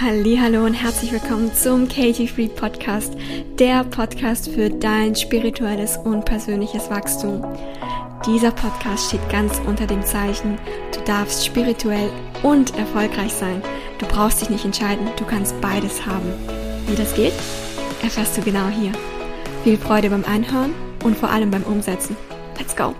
Hallo und herzlich willkommen zum Katie Free Podcast, der Podcast für dein spirituelles und persönliches Wachstum. Dieser Podcast steht ganz unter dem Zeichen, du darfst spirituell und erfolgreich sein. Du brauchst dich nicht entscheiden, du kannst beides haben. Wie das geht, erfährst du genau hier. Viel Freude beim Einhören und vor allem beim Umsetzen. Let's go!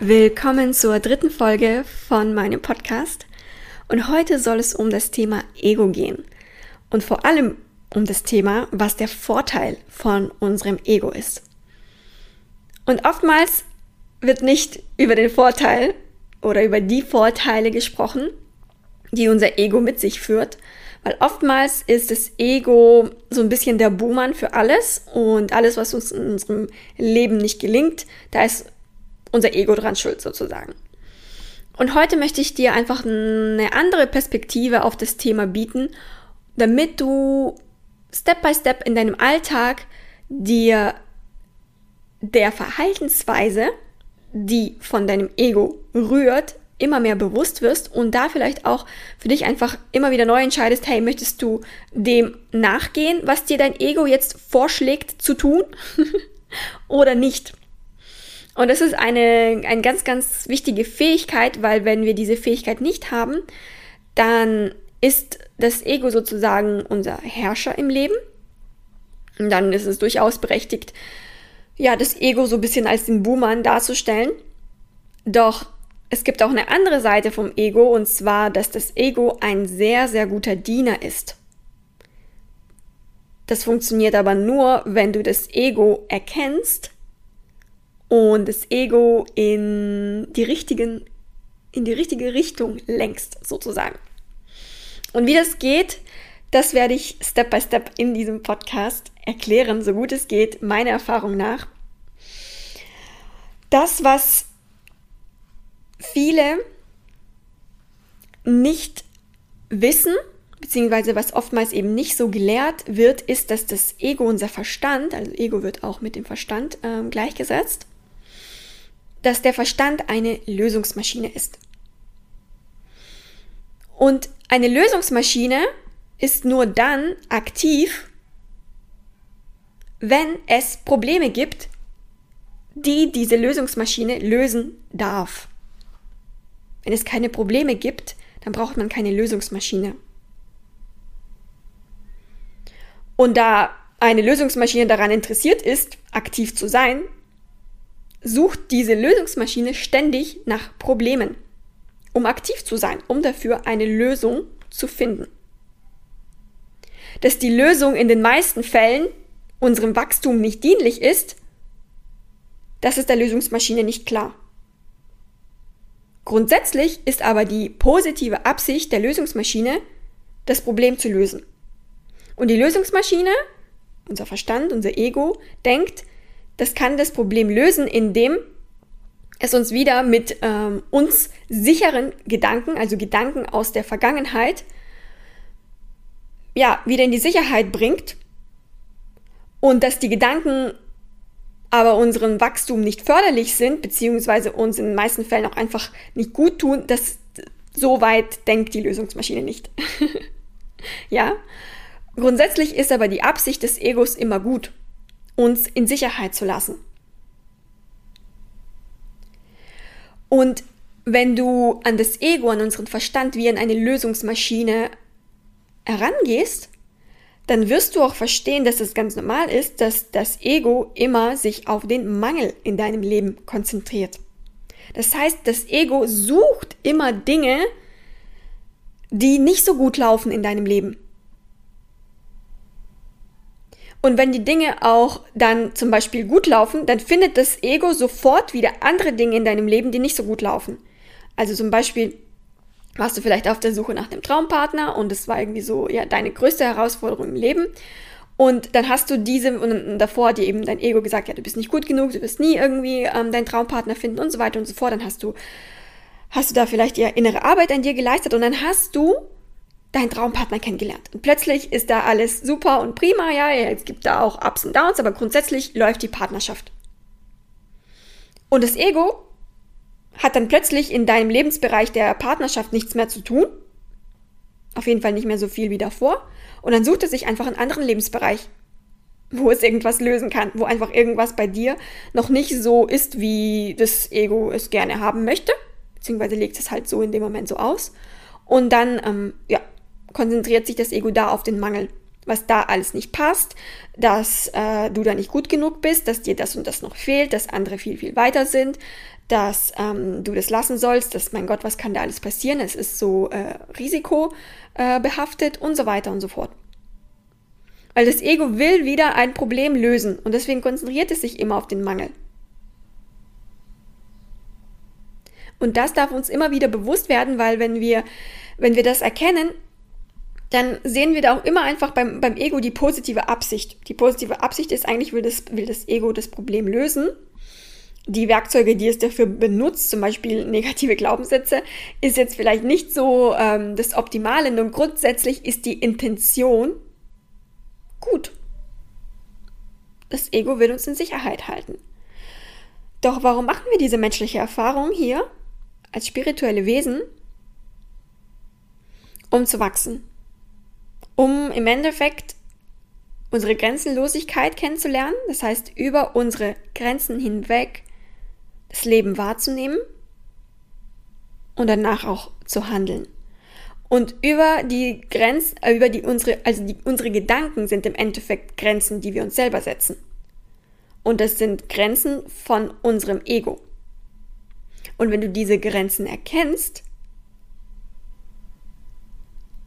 Willkommen zur dritten Folge von meinem Podcast. Und heute soll es um das Thema Ego gehen. Und vor allem um das Thema, was der Vorteil von unserem Ego ist. Und oftmals wird nicht über den Vorteil oder über die Vorteile gesprochen, die unser Ego mit sich führt, weil oftmals ist das Ego so ein bisschen der Buhmann für alles und alles, was uns in unserem Leben nicht gelingt, da ist unser Ego dran schuld sozusagen. Und heute möchte ich dir einfach eine andere Perspektive auf das Thema bieten, damit du Step by Step in deinem Alltag dir der Verhaltensweise, die von deinem Ego rührt, immer mehr bewusst wirst und da vielleicht auch für dich einfach immer wieder neu entscheidest, hey, möchtest du dem nachgehen, was dir dein Ego jetzt vorschlägt zu tun oder nicht? Und das ist eine, eine ganz, ganz wichtige Fähigkeit, weil wenn wir diese Fähigkeit nicht haben, dann ist das Ego sozusagen unser Herrscher im Leben. Und dann ist es durchaus berechtigt, ja, das Ego so ein bisschen als den Buhmann darzustellen. Doch es gibt auch eine andere Seite vom Ego, und zwar, dass das Ego ein sehr, sehr guter Diener ist. Das funktioniert aber nur, wenn du das Ego erkennst und das Ego in die richtigen, in die richtige Richtung lenkst, sozusagen. Und wie das geht, das werde ich Step by Step in diesem Podcast erklären, so gut es geht, meiner Erfahrung nach. Das, was viele nicht wissen, beziehungsweise was oftmals eben nicht so gelehrt wird, ist, dass das Ego, unser Verstand, also Ego wird auch mit dem Verstand äh, gleichgesetzt, dass der Verstand eine Lösungsmaschine ist. Und eine Lösungsmaschine ist nur dann aktiv, wenn es Probleme gibt, die diese Lösungsmaschine lösen darf. Wenn es keine Probleme gibt, dann braucht man keine Lösungsmaschine. Und da eine Lösungsmaschine daran interessiert ist, aktiv zu sein, sucht diese Lösungsmaschine ständig nach Problemen, um aktiv zu sein, um dafür eine Lösung zu finden. Dass die Lösung in den meisten Fällen unserem Wachstum nicht dienlich ist, das ist der Lösungsmaschine nicht klar. Grundsätzlich ist aber die positive Absicht der Lösungsmaschine, das Problem zu lösen. Und die Lösungsmaschine, unser Verstand, unser Ego, denkt, das kann das Problem lösen, indem es uns wieder mit ähm, uns sicheren Gedanken, also Gedanken aus der Vergangenheit, ja, wieder in die Sicherheit bringt und dass die Gedanken aber unserem Wachstum nicht förderlich sind, beziehungsweise uns in den meisten Fällen auch einfach nicht gut tun, das so weit denkt die Lösungsmaschine nicht. ja? Grundsätzlich ist aber die Absicht des Egos immer gut uns in Sicherheit zu lassen. Und wenn du an das Ego, an unseren Verstand wie an eine Lösungsmaschine herangehst, dann wirst du auch verstehen, dass es ganz normal ist, dass das Ego immer sich auf den Mangel in deinem Leben konzentriert. Das heißt, das Ego sucht immer Dinge, die nicht so gut laufen in deinem Leben. Und wenn die Dinge auch dann zum Beispiel gut laufen, dann findet das Ego sofort wieder andere Dinge in deinem Leben, die nicht so gut laufen. Also zum Beispiel warst du vielleicht auf der Suche nach dem Traumpartner und es war irgendwie so, ja, deine größte Herausforderung im Leben. Und dann hast du diese und davor dir eben dein Ego gesagt, ja, du bist nicht gut genug, du wirst nie irgendwie ähm, deinen Traumpartner finden und so weiter und so fort. Dann hast du, hast du da vielleicht die innere Arbeit an dir geleistet und dann hast du deinen Traumpartner kennengelernt. Und plötzlich ist da alles super und prima, ja, es gibt da auch Ups und Downs, aber grundsätzlich läuft die Partnerschaft. Und das Ego hat dann plötzlich in deinem Lebensbereich der Partnerschaft nichts mehr zu tun Auf jeden Fall nicht mehr so viel wie davor. Und dann sucht es sich einfach einen anderen Lebensbereich, wo es irgendwas lösen kann, wo einfach irgendwas bei dir noch nicht so ist, wie das Ego es gerne haben möchte, beziehungsweise legt es halt so in dem Moment so aus. Und dann, ähm, ja, konzentriert sich das Ego da auf den Mangel, was da alles nicht passt, dass äh, du da nicht gut genug bist, dass dir das und das noch fehlt, dass andere viel, viel weiter sind, dass ähm, du das lassen sollst, dass, mein Gott, was kann da alles passieren? Es ist so äh, risikobehaftet äh, und so weiter und so fort. Weil das Ego will wieder ein Problem lösen und deswegen konzentriert es sich immer auf den Mangel. Und das darf uns immer wieder bewusst werden, weil wenn wir, wenn wir das erkennen, dann sehen wir da auch immer einfach beim, beim Ego die positive Absicht. Die positive Absicht ist eigentlich, will das, will das Ego das Problem lösen. Die Werkzeuge, die es dafür benutzt, zum Beispiel negative Glaubenssätze, ist jetzt vielleicht nicht so ähm, das Optimale. Nun grundsätzlich ist die Intention gut. Das Ego will uns in Sicherheit halten. Doch warum machen wir diese menschliche Erfahrung hier als spirituelle Wesen? Um zu wachsen. Um im Endeffekt unsere Grenzenlosigkeit kennenzulernen, das heißt über unsere Grenzen hinweg das Leben wahrzunehmen und danach auch zu handeln. Und über die Grenzen, äh, über die unsere, also die, unsere Gedanken sind im Endeffekt Grenzen, die wir uns selber setzen. Und das sind Grenzen von unserem Ego. Und wenn du diese Grenzen erkennst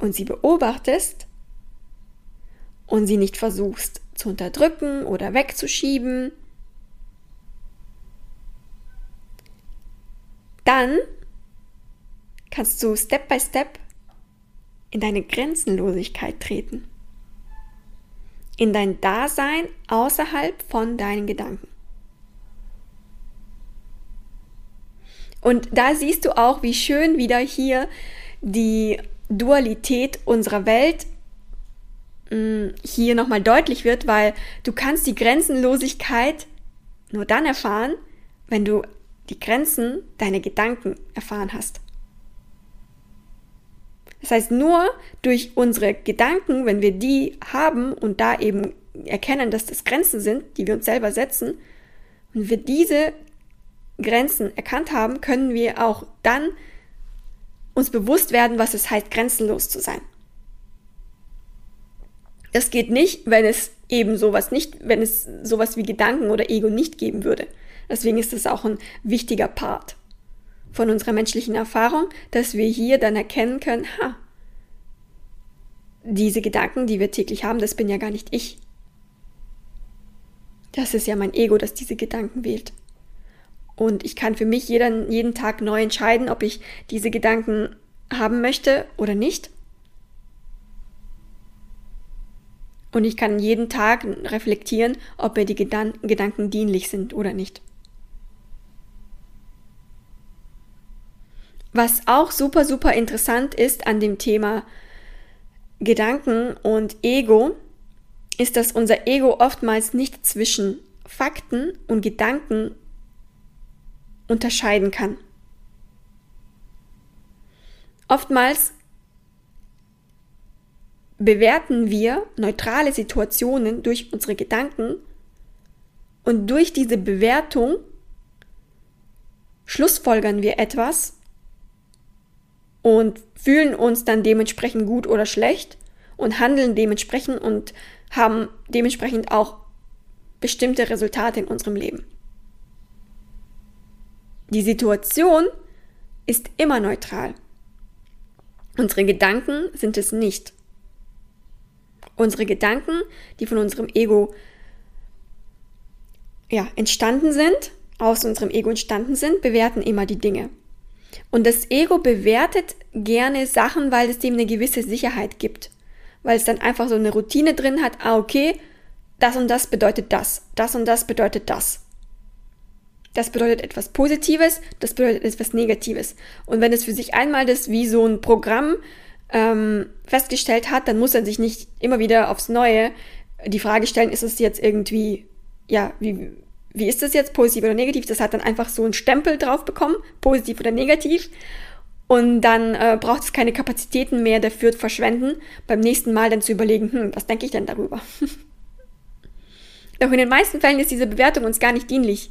und sie beobachtest und sie nicht versuchst zu unterdrücken oder wegzuschieben, dann kannst du Step by Step in deine Grenzenlosigkeit treten. In dein Dasein außerhalb von deinen Gedanken. Und da siehst du auch, wie schön wieder hier die Dualität unserer Welt hier nochmal deutlich wird, weil du kannst die Grenzenlosigkeit nur dann erfahren, wenn du die Grenzen deiner Gedanken erfahren hast. Das heißt, nur durch unsere Gedanken, wenn wir die haben und da eben erkennen, dass das Grenzen sind, die wir uns selber setzen, und wir diese Grenzen erkannt haben, können wir auch dann uns bewusst werden, was es heißt, grenzenlos zu sein. Das geht nicht, wenn es eben sowas nicht, wenn es sowas wie Gedanken oder Ego nicht geben würde. Deswegen ist es auch ein wichtiger Part von unserer menschlichen Erfahrung, dass wir hier dann erkennen können, ha, diese Gedanken, die wir täglich haben, das bin ja gar nicht ich. Das ist ja mein Ego, das diese Gedanken wählt. Und ich kann für mich jeden, jeden Tag neu entscheiden, ob ich diese Gedanken haben möchte oder nicht. Und ich kann jeden Tag reflektieren, ob mir die Gedan Gedanken dienlich sind oder nicht. Was auch super, super interessant ist an dem Thema Gedanken und Ego, ist, dass unser Ego oftmals nicht zwischen Fakten und Gedanken unterscheiden kann. Oftmals bewerten wir neutrale Situationen durch unsere Gedanken und durch diese Bewertung schlussfolgern wir etwas und fühlen uns dann dementsprechend gut oder schlecht und handeln dementsprechend und haben dementsprechend auch bestimmte Resultate in unserem Leben. Die Situation ist immer neutral. Unsere Gedanken sind es nicht. Unsere Gedanken, die von unserem Ego ja, entstanden sind, aus unserem Ego entstanden sind, bewerten immer die Dinge. Und das Ego bewertet gerne Sachen, weil es dem eine gewisse Sicherheit gibt. Weil es dann einfach so eine Routine drin hat, ah, okay, das und das bedeutet das, das und das bedeutet das. Das bedeutet etwas Positives, das bedeutet etwas Negatives. Und wenn es für sich einmal das wie so ein Programm ähm, festgestellt hat, dann muss er sich nicht immer wieder aufs Neue die Frage stellen, ist es jetzt irgendwie, ja, wie, wie ist das jetzt, positiv oder negativ? Das hat dann einfach so einen Stempel drauf bekommen, positiv oder negativ. Und dann äh, braucht es keine Kapazitäten mehr dafür verschwenden, beim nächsten Mal dann zu überlegen, hm, was denke ich denn darüber? Doch in den meisten Fällen ist diese Bewertung uns gar nicht dienlich.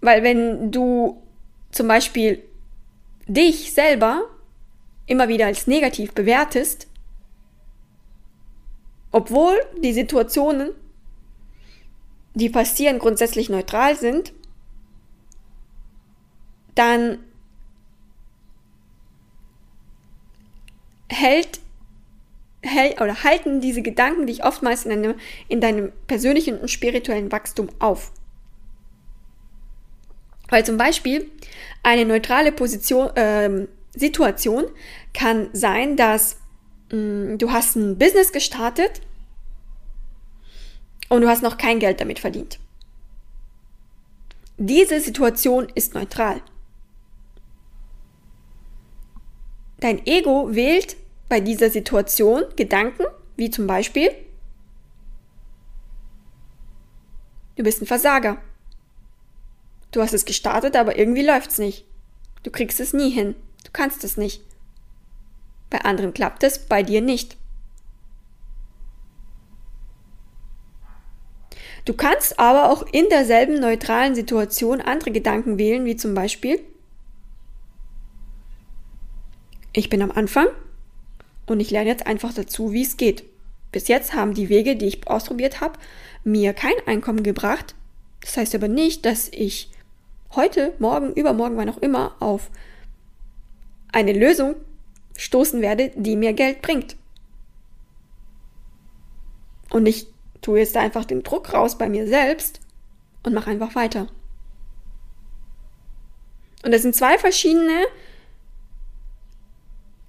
Weil wenn du zum Beispiel dich selber immer wieder als negativ bewertest, obwohl die Situationen, die passieren, grundsätzlich neutral sind, dann hält, hält oder halten diese Gedanken dich oftmals in, einem, in deinem persönlichen und spirituellen Wachstum auf. Weil zum Beispiel eine neutrale Position, äh, Situation kann sein, dass mh, mm, du hast ein Business gestartet und du hast noch kein Geld damit verdient. Diese Situation ist neutral. Dein Ego wählt bei dieser Situation Gedanken, wie zum Beispiel, du bist ein Versager. Du hast es gestartet, aber irgendwie läuft's nicht. Du kriegst es nie hin. Du kannst es nicht. Bei anderen klappt es, bei dir nicht. Du kannst aber auch in derselben neutralen Situation andere Gedanken wählen, wie zum Beispiel, ich bin am Anfang und ich lerne jetzt einfach dazu, wie es geht. Bis jetzt haben die Wege, die ich ausprobiert habe, mir kein Einkommen gebracht. Das heißt aber nicht, dass ich heute, morgen, übermorgen, wann auch immer auf eine Lösung stoßen werde, die mir Geld bringt. Und ich tue jetzt einfach den Druck raus bei mir selbst und mache einfach weiter. Und das sind zwei verschiedene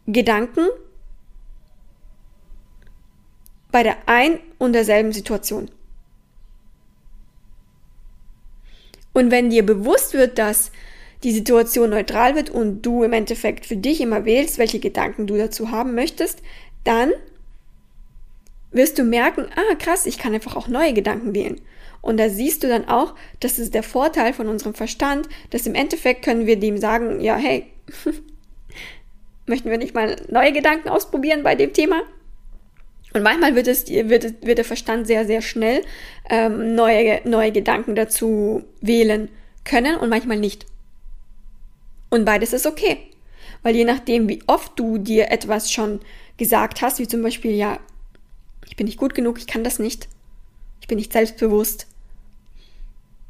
Gedanken bei der ein und derselben Situation. Und wenn dir bewusst wird, dass die Situation neutral wird und du im Endeffekt für dich immer wählst, welche Gedanken du dazu haben möchtest, dann wirst du merken, ah krass, ich kann einfach auch neue Gedanken wählen. Und da siehst du dann auch, das ist der Vorteil von unserem Verstand, dass im Endeffekt können wir dem sagen, ja, hey, möchten wir nicht mal neue Gedanken ausprobieren bei dem Thema? Und manchmal wird, es, wird, wird der Verstand sehr, sehr schnell ähm, neue, neue Gedanken dazu wählen können und manchmal nicht. Und beides ist okay. Weil je nachdem, wie oft du dir etwas schon gesagt hast, wie zum Beispiel, ja, ich bin nicht gut genug, ich kann das nicht, ich bin nicht selbstbewusst,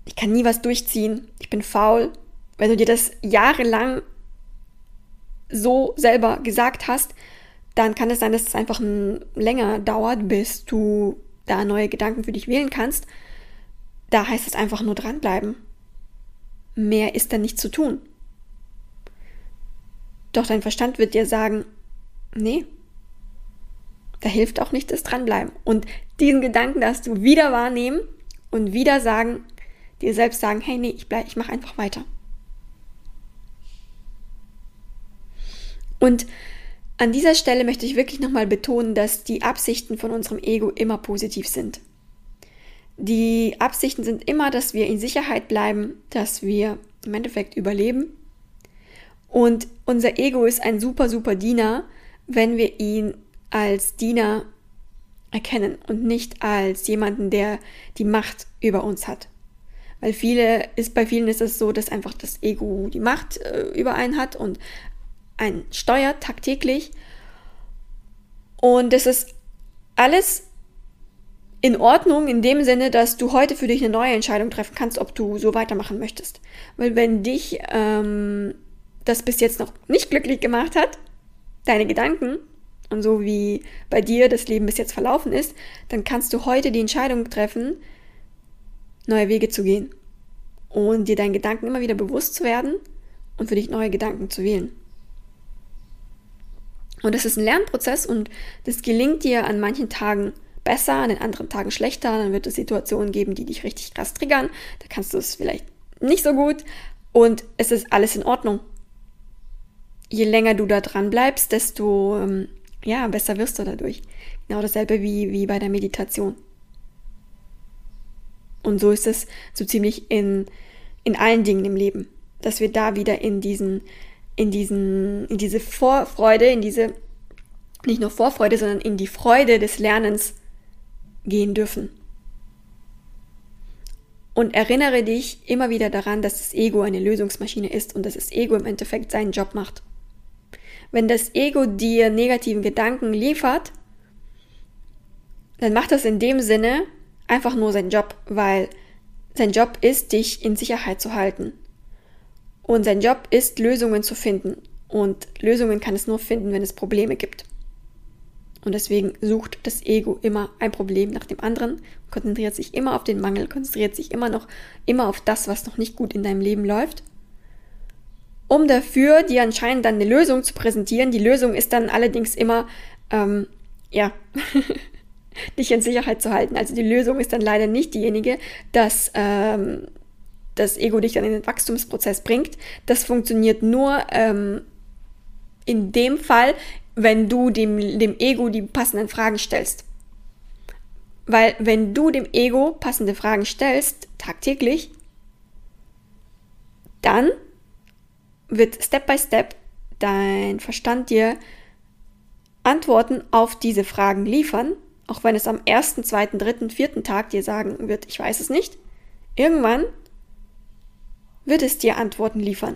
ich kann nie was durchziehen, ich bin faul, wenn du dir das jahrelang so selber gesagt hast, dann kann es sein, dass es einfach länger dauert, bis du da neue Gedanken für dich wählen kannst. Da heißt es einfach nur dranbleiben. Mehr ist dann nicht zu tun. Doch dein Verstand wird dir sagen, nee, da hilft auch nicht das Dranbleiben. Und diesen Gedanken darfst du wieder wahrnehmen und wieder sagen, dir selbst sagen, hey, nee, ich bleib, ich mache einfach weiter. Und an dieser Stelle möchte ich wirklich nochmal betonen, dass die Absichten von unserem Ego immer positiv sind. Die Absichten sind immer, dass wir in Sicherheit bleiben, dass wir im Endeffekt überleben. Und unser Ego ist ein super, super Diener, wenn wir ihn als Diener erkennen und nicht als jemanden, der die Macht über uns hat. Weil viele ist, bei vielen ist es so, dass einfach das Ego die Macht äh, über einen hat und ein steuert tagtäglich. Und es ist alles in Ordnung in dem Sinne, dass du heute für dich eine neue Entscheidung treffen kannst, ob du so weitermachen möchtest. Weil wenn dich ähm, das bis jetzt noch nicht glücklich gemacht hat, deine Gedanken und so wie bei dir das Leben bis jetzt verlaufen ist, dann kannst du heute die Entscheidung treffen, neue Wege zu gehen und dir deinen Gedanken immer wieder bewusst zu werden und für dich neue Gedanken zu wählen. Und das ist ein Lernprozess und das gelingt dir an manchen Tagen besser, an den anderen Tagen schlechter. Dann wird es Situationen geben, die dich richtig krass triggern. Da kannst du es vielleicht nicht so gut. Und es ist alles in Ordnung. Je länger du da dran bleibst, desto ähm, ja, besser wirst du dadurch. Genau dasselbe wie, wie bei der Meditation. Und so ist es so ziemlich in, in allen Dingen im Leben, dass wir da wieder in diesen in diesen, in diese Vorfreude, in diese, nicht nur Vorfreude, sondern in die Freude des Lernens gehen dürfen. Und erinnere dich immer wieder daran, dass das Ego eine Lösungsmaschine ist und dass das Ego im Endeffekt seinen Job macht. Wenn das Ego dir negativen Gedanken liefert, dann macht das in dem Sinne einfach nur seinen Job, weil sein Job ist, dich in Sicherheit zu halten. Und sein Job ist, Lösungen zu finden. Und Lösungen kann es nur finden, wenn es Probleme gibt. Und deswegen sucht das Ego immer ein Problem nach dem anderen, konzentriert sich immer auf den Mangel, konzentriert sich immer noch, immer auf das, was noch nicht gut in deinem Leben läuft, um dafür dir anscheinend dann eine Lösung zu präsentieren. Die Lösung ist dann allerdings immer, ähm, ja, dich in Sicherheit zu halten. Also die Lösung ist dann leider nicht diejenige, dass ähm, das Ego dich dann in den Wachstumsprozess bringt. Das funktioniert nur ähm, in dem Fall, wenn du dem, dem Ego die passenden Fragen stellst. Weil wenn du dem Ego passende Fragen stellst, tagtäglich, dann wird Step by Step dein Verstand dir Antworten auf diese Fragen liefern, auch wenn es am ersten, zweiten, dritten, vierten Tag dir sagen wird, ich weiß es nicht. Irgendwann wird es dir Antworten liefern.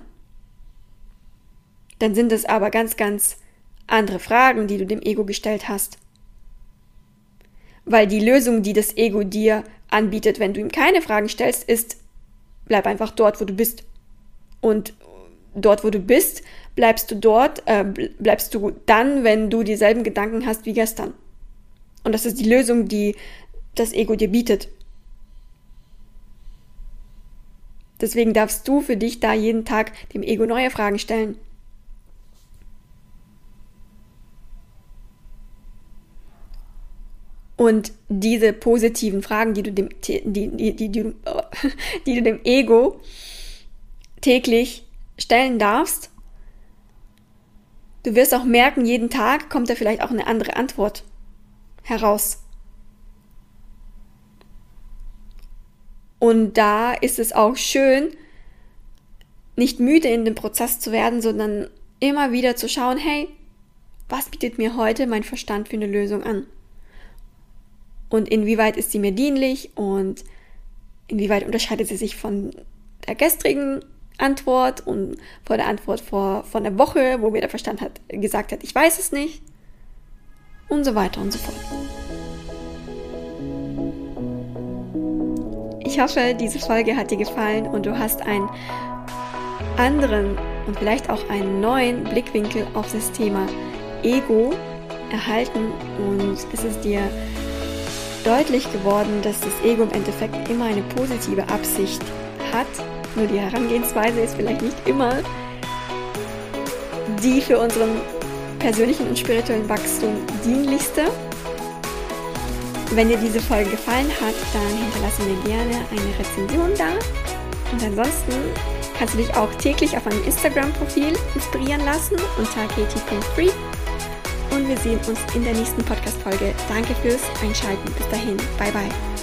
Dann sind es aber ganz, ganz andere Fragen, die du dem Ego gestellt hast. Weil die Lösung, die das Ego dir anbietet, wenn du ihm keine Fragen stellst, ist, bleib einfach dort, wo du bist. Und dort, wo du bist, bleibst du dort, äh, bleibst du dann, wenn du dieselben Gedanken hast wie gestern. Und das ist die Lösung, die das Ego dir bietet. Deswegen darfst du für dich da jeden Tag dem Ego neue Fragen stellen. Und diese positiven Fragen, die du dem, die, die, die, die, die du dem Ego täglich stellen darfst, du wirst auch merken, jeden Tag kommt da vielleicht auch eine andere Antwort heraus. Und da ist es auch schön, nicht müde in dem Prozess zu werden, sondern immer wieder zu schauen, hey, was bietet mir heute mein Verstand für eine Lösung an? und inwieweit ist sie mir dienlich und inwieweit unterscheidet sie sich von der gestrigen Antwort und von der Antwort vor, von der Woche, wo mir der Verstand hat, gesagt hat, ich weiß es nicht und so weiter und so fort. Ich hoffe, diese Folge hat dir gefallen und du hast einen anderen und vielleicht auch einen neuen Blickwinkel auf das Thema Ego erhalten und es ist dir deutlich geworden, dass das Ego im Endeffekt immer eine positive Absicht hat. Nur die Herangehensweise ist vielleicht nicht immer die für unseren persönlichen und spirituellen Wachstum dienlichste. Wenn dir diese Folge gefallen hat, dann hinterlasse mir gerne eine Rezension da. Und ansonsten kannst du dich auch täglich auf meinem Instagram-Profil inspirieren lassen unter katie.free und wir sehen uns in der nächsten Podcast-Folge. Danke fürs Einschalten. Bis dahin. Bye, bye.